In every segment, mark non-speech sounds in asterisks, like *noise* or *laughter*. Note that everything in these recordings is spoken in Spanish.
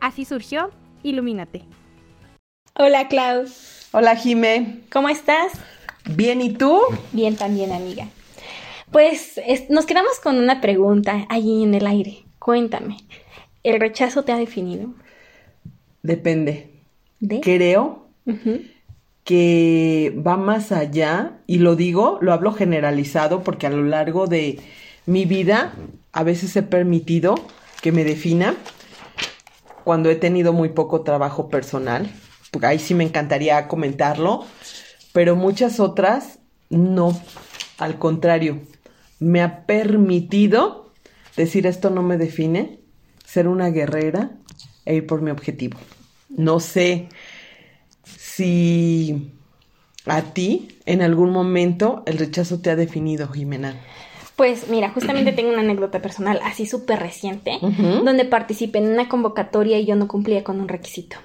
Así surgió Ilumínate. Hola Clau. Hola Jime. ¿Cómo estás? Bien, ¿y tú? Bien también, amiga. Pues nos quedamos con una pregunta allí en el aire. Cuéntame, ¿el rechazo te ha definido? Depende. ¿De? Creo que va más allá, y lo digo, lo hablo generalizado porque a lo largo de mi vida a veces he permitido que me defina cuando he tenido muy poco trabajo personal. Ahí sí me encantaría comentarlo, pero muchas otras no. Al contrario, me ha permitido decir esto no me define, ser una guerrera e ir por mi objetivo. No sé si a ti en algún momento el rechazo te ha definido, Jimena. Pues mira, justamente tengo una anécdota personal así súper reciente, donde participé en una convocatoria y yo no cumplía con un requisito.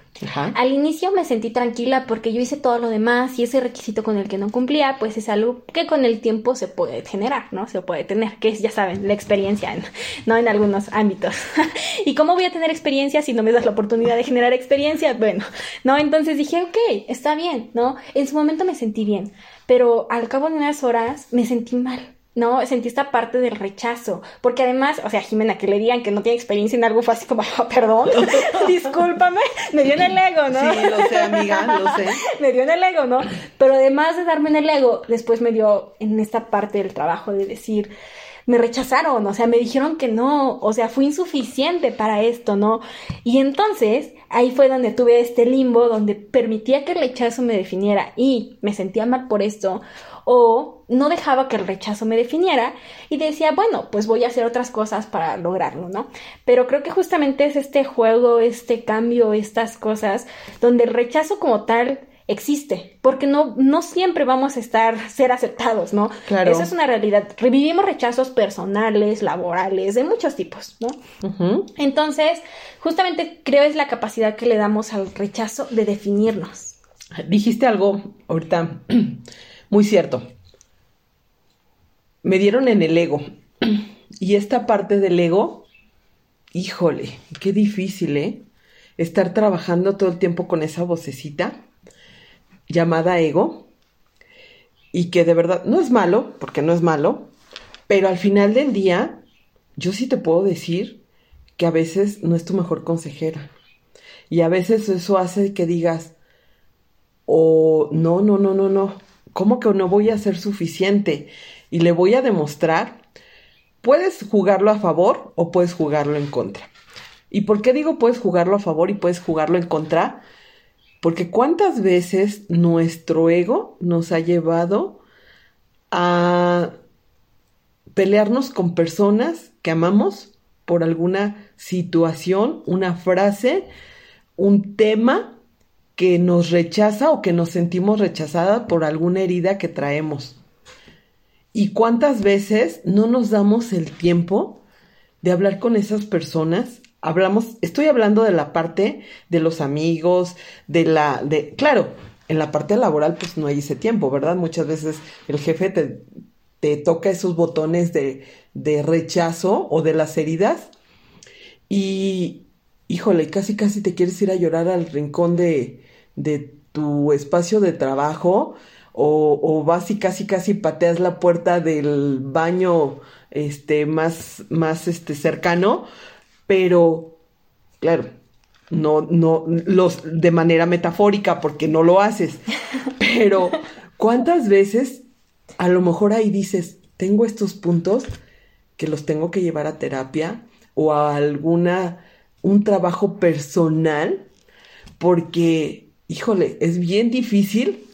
Al inicio me sentí tranquila porque yo hice todo lo demás y ese requisito con el que no cumplía, pues es algo que con el tiempo se puede generar, ¿no? Se puede tener, que es, ya saben, la experiencia, ¿no? En algunos ámbitos. *laughs* ¿Y cómo voy a tener experiencia si no me das la oportunidad de generar experiencia? Bueno, ¿no? Entonces dije, ok, está bien, ¿no? En su momento me sentí bien, pero al cabo de unas horas me sentí mal no, sentí esta parte del rechazo, porque además, o sea, Jimena, que le digan que no tiene experiencia en algo fue así como, oh, perdón, *laughs* discúlpame, me dio en el ego, ¿no? Sí, lo sé, amiga, lo sé. *laughs* me dio en el ego, ¿no? Pero además de darme en el ego, después me dio en esta parte del trabajo de decir, me rechazaron, o sea, me dijeron que no, o sea, fui insuficiente para esto, ¿no? Y entonces ahí fue donde tuve este limbo, donde permitía que el rechazo me definiera y me sentía mal por esto, o no dejaba que el rechazo me definiera y decía, bueno, pues voy a hacer otras cosas para lograrlo, ¿no? Pero creo que justamente es este juego, este cambio, estas cosas, donde el rechazo como tal existe, porque no, no siempre vamos a estar, ser aceptados, ¿no? Claro. Esa es una realidad. Revivimos rechazos personales, laborales, de muchos tipos, ¿no? Entonces, justamente creo es la capacidad que le damos al rechazo de definirnos. Dijiste algo ahorita *clears throat* muy cierto. Me dieron en el ego. Y esta parte del ego, híjole, qué difícil, ¿eh? Estar trabajando todo el tiempo con esa vocecita llamada ego. Y que de verdad no es malo, porque no es malo, pero al final del día, yo sí te puedo decir que a veces no es tu mejor consejera. Y a veces eso hace que digas, o no, no, no, no, no, ¿cómo que no voy a ser suficiente? Y le voy a demostrar, puedes jugarlo a favor o puedes jugarlo en contra. ¿Y por qué digo puedes jugarlo a favor y puedes jugarlo en contra? Porque cuántas veces nuestro ego nos ha llevado a pelearnos con personas que amamos por alguna situación, una frase, un tema que nos rechaza o que nos sentimos rechazada por alguna herida que traemos. ¿Y cuántas veces no nos damos el tiempo de hablar con esas personas? Hablamos, estoy hablando de la parte de los amigos, de la, de, claro, en la parte laboral pues no hay ese tiempo, ¿verdad? Muchas veces el jefe te, te toca esos botones de, de rechazo o de las heridas y, híjole, casi casi te quieres ir a llorar al rincón de, de tu espacio de trabajo o, o, vas y casi casi pateas la puerta del baño este más más este cercano pero claro no no los de manera metafórica porque no lo haces *laughs* pero cuántas veces a lo mejor ahí dices tengo estos puntos que los tengo que llevar a terapia o a alguna un trabajo personal porque híjole, es bien difícil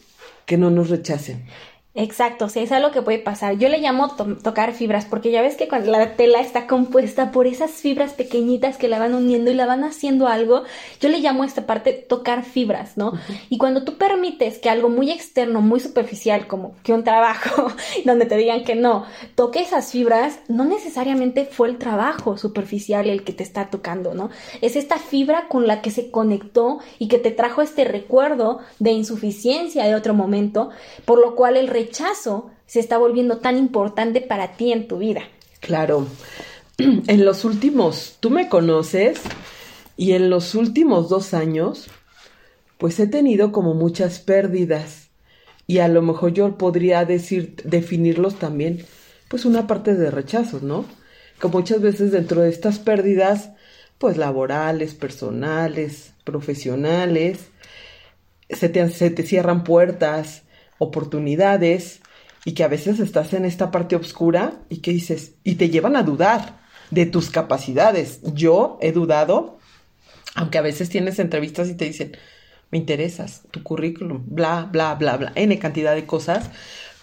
que no nos rechacen. Exacto, o sea, es algo que puede pasar. Yo le llamo to- tocar fibras, porque ya ves que cuando la tela está compuesta por esas fibras pequeñitas que la van uniendo y la van haciendo algo, yo le llamo a esta parte tocar fibras, ¿no? Y cuando tú permites que algo muy externo, muy superficial, como que un trabajo, *laughs* donde te digan que no, toque esas fibras, no necesariamente fue el trabajo superficial el que te está tocando, ¿no? Es esta fibra con la que se conectó y que te trajo este recuerdo de insuficiencia de otro momento, por lo cual el rechazo se está volviendo tan importante para ti en tu vida. Claro. *clears throat* En los últimos, tú me conoces y en los últimos dos años, pues he tenido como muchas pérdidas y a lo mejor yo podría decir, definirlos también, pues una parte de rechazos, ¿no? Que muchas veces dentro de estas pérdidas, pues laborales, personales, profesionales, se te, se te cierran puertas, oportunidades, y que a veces estás en esta parte oscura y que dices, y te llevan a dudar de tus capacidades. Yo he dudado, aunque a veces tienes entrevistas y te dicen, me interesas, tu currículum, bla, bla, bla, bla, n cantidad de cosas,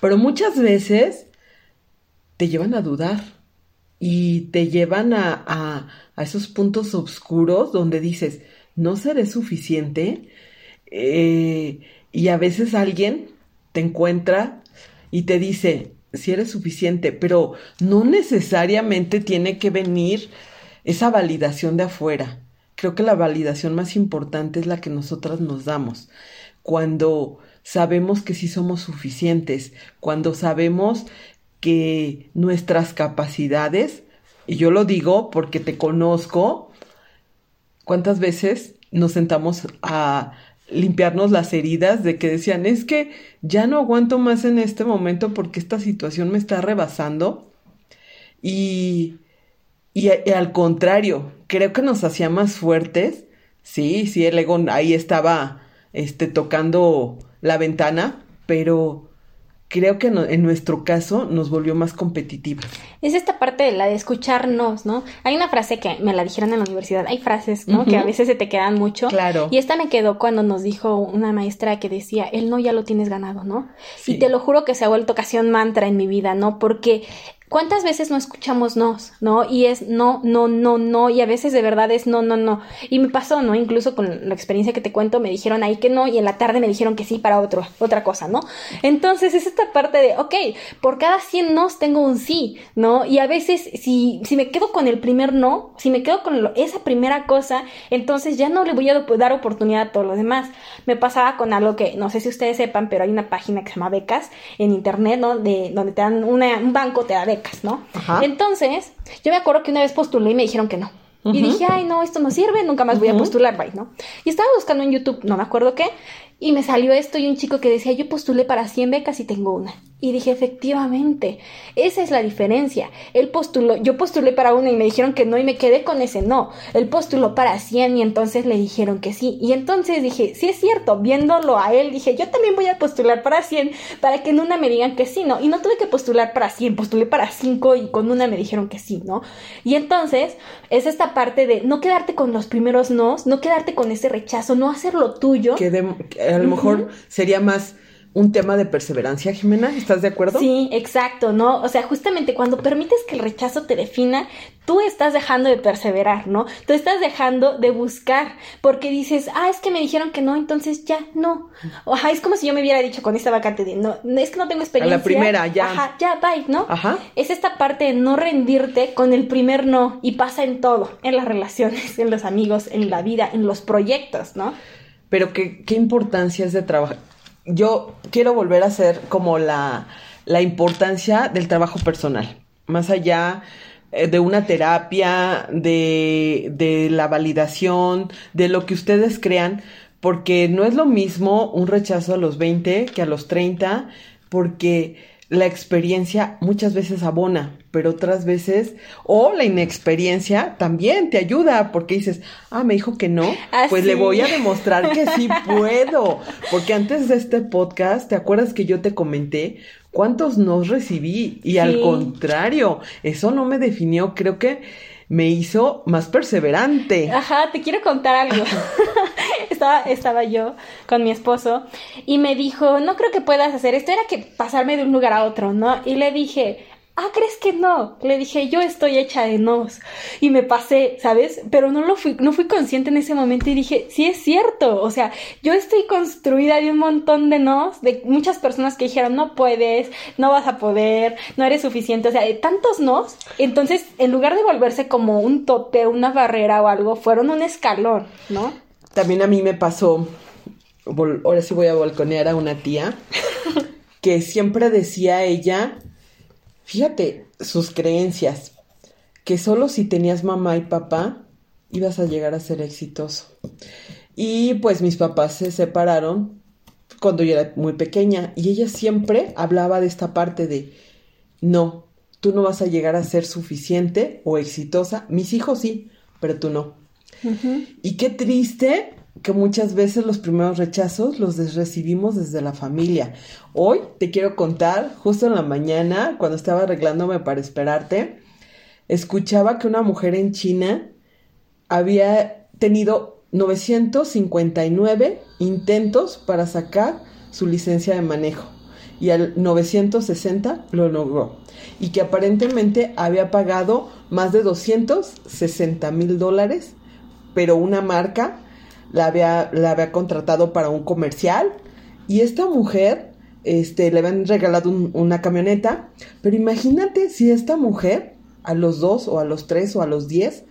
pero muchas veces te llevan a dudar y te llevan a, a, esos puntos oscuros donde dices, no seré suficiente, eh, y a veces alguien te encuentra y te dice si eres suficiente, pero no necesariamente tiene que venir esa validación de afuera. Creo que la validación más importante es la que nosotras nos damos. Cuando sabemos que sí somos suficientes, cuando sabemos que nuestras capacidades, y yo lo digo porque te conozco, ¿cuántas veces nos sentamos a limpiarnos las heridas de que decían, es que ya no aguanto más en este momento porque esta situación me está rebasando. Y, y, al contrario, creo que nos hacía más fuertes. Sí, sí, el ego ahí estaba este, tocando la ventana, pero creo que no, en nuestro caso nos volvió más competitivos. Es esta parte de la de escucharnos, ¿no? Hay una frase que me la dijeron en la universidad, hay frases, ¿no? Que a veces se te quedan mucho. Claro. Y esta me quedó cuando nos dijo una maestra que decía, el no ya lo tienes ganado, ¿no? Sí. Y te lo juro que se ha vuelto ocasión mantra en mi vida, ¿no? Porque ¿cuántas veces no escuchamos nos, ¿no? Y es no, no, no, no, y a veces de verdad es no, no, no. Y me pasó, ¿no? Incluso con la experiencia que te cuento, me dijeron ahí que no, y en la tarde me dijeron que sí para otro, otra cosa, ¿no? Entonces es esta parte de, ok, por cada 100 nos tengo un sí, ¿no? Y a veces si, si me quedo con el primer no, si me quedo con esa primera cosa, entonces ya no le voy a dar oportunidad a todo lo demás. Me pasaba con algo que no sé si ustedes sepan, pero hay una página que se llama Becas en internet, ¿no? De, donde te dan una, un banco, te da becas, ¿no? Ajá. Entonces, yo me acuerdo que una vez postulé y me dijeron que no. Y dije, ay, no, esto no sirve, nunca más voy a postular, bye, ¿no? Y estaba buscando en YouTube, no me acuerdo qué, y me salió esto y un chico que decía, yo postulé para 100 becas y tengo una. Y dije, efectivamente, esa es la diferencia. Él postuló, yo postulé para una y me dijeron que no y me quedé con ese no. Él postuló para 100 y entonces le dijeron que sí. Y entonces dije, sí es cierto, viéndolo a él, dije, yo también voy a postular para 100 para que en una me digan que sí, ¿no? Y no tuve que postular para 100, postulé para 5 y con una me dijeron que sí, ¿no? Y entonces es esta parte de no quedarte con los primeros nos, no quedarte con ese rechazo, no hacerlo tuyo. Que, de- que a lo mejor sería más un tema de perseverancia, Jimena, ¿estás de acuerdo? Sí, exacto, ¿no? O sea, justamente cuando permites que el rechazo te defina, tú estás dejando de perseverar, ¿no? Tú estás dejando de buscar, porque dices, ah, es que me dijeron que no, entonces ya, no. O, Ajá, es como si yo me hubiera dicho con esta vacante de, no, es que no tengo experiencia. primera, ya. Ajá, ya, bye, ¿no? Ajá. Es esta parte de no rendirte con el primer no, y pasa en todo, en las relaciones, en los amigos, en la vida, en los proyectos, ¿no? Pero qué, qué importancia es de trabajar. Yo quiero volver a hacer como la, la importancia del trabajo personal, más allá eh, de una terapia, de, de la validación, de lo que ustedes crean, porque no es lo mismo un rechazo a los 20 que a los 30, porque la experiencia muchas veces abona, pero otras veces, o la inexperiencia también te ayuda, porque dices, ah, me dijo que no, Ah, pues le voy a *laughs* demostrar que sí puedo. Porque antes de este podcast, ¿te acuerdas que yo te comenté ¿Cuántos nos recibí? Y al contrario, eso no me definió, creo que me hizo más perseverante. Ajá, te quiero contar algo. *laughs* *laughs* estaba, estaba yo con mi esposo y me dijo, no creo que puedas hacer esto, era que pasarme de un lugar a otro, ¿no? Y le dije, ah, ¿crees que no? Le dije, yo estoy hecha de nos. Y me pasé, ¿sabes? Pero no lo fui, no fui consciente en ese momento y dije, sí es cierto, o sea, yo estoy construida de un montón de nos, de muchas personas que dijeron, no puedes, no vas a poder, no eres suficiente, o sea, de tantos nos. Entonces, en lugar de volverse como un tope, una barrera o algo, fueron un escalón, ¿no? También a mí me pasó, ahora sí voy a balconear a una tía, *laughs* que siempre decía ella, fíjate, sus creencias, que solo si tenías mamá y papá ibas a llegar a ser exitoso. Y pues mis papás se separaron cuando yo era muy pequeña y ella siempre hablaba de esta parte de, no, tú no vas a llegar a ser suficiente o exitosa, mis hijos sí, pero tú no. Y qué triste que muchas veces los primeros rechazos los recibimos desde la familia. Hoy te quiero contar, justo en la mañana, cuando estaba arreglándome para esperarte, escuchaba que una mujer en China había tenido 959 intentos para sacar su licencia de manejo. Y al 960 lo logró. Y que aparentemente había pagado más de 260 mil dólares pero una marca la había, la había contratado para un comercial y esta mujer este, le habían regalado un- una camioneta, pero imagínate si esta mujer a los dos o a los tres o a los diez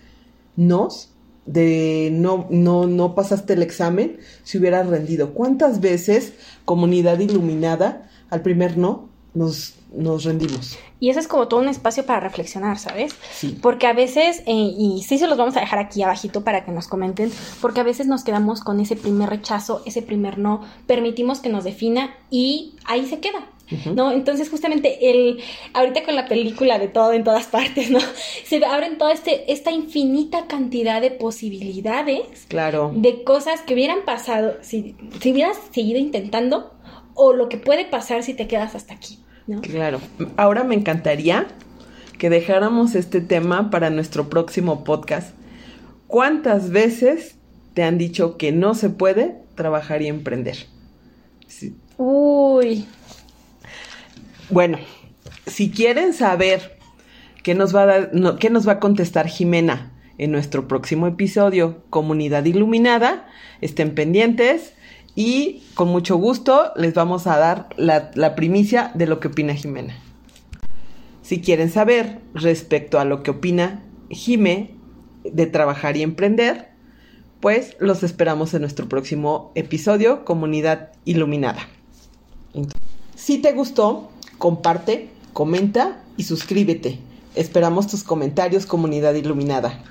nos de no, no, no pasaste el examen si hubieras rendido. ¿Cuántas veces comunidad iluminada al primer no nos, nos rendimos? Y eso es como todo un espacio para reflexionar, ¿sabes? Sí. Porque a veces, eh, y sí se los vamos a dejar aquí abajito para que nos comenten, porque a veces nos quedamos con ese primer rechazo, ese primer no, permitimos que nos defina y ahí se queda. ¿No? Entonces, justamente, el, ahorita con la película de todo en todas partes, ¿no? Se abren toda este, esta infinita cantidad de posibilidades Claro. de cosas que hubieran pasado si, si hubieras seguido intentando o lo que puede pasar si te quedas hasta aquí, ¿no? Claro. Ahora me encantaría que dejáramos este tema para nuestro próximo podcast. ¿Cuántas veces te han dicho que no se puede trabajar y emprender? Sí. Uy, Bueno, si quieren saber qué nos va a dar- no, qué nos va a contestar Jimena en nuestro próximo episodio, Comunidad Iluminada, estén pendientes y con mucho gusto les vamos a dar la, primicia de lo que opina Jimena. Si quieren saber respecto a lo que opina Jime de trabajar y emprender, pues los esperamos en nuestro próximo episodio, Comunidad Iluminada. Si te gustó, comparte, comenta y suscríbete. Esperamos tus comentarios, comunidad iluminada.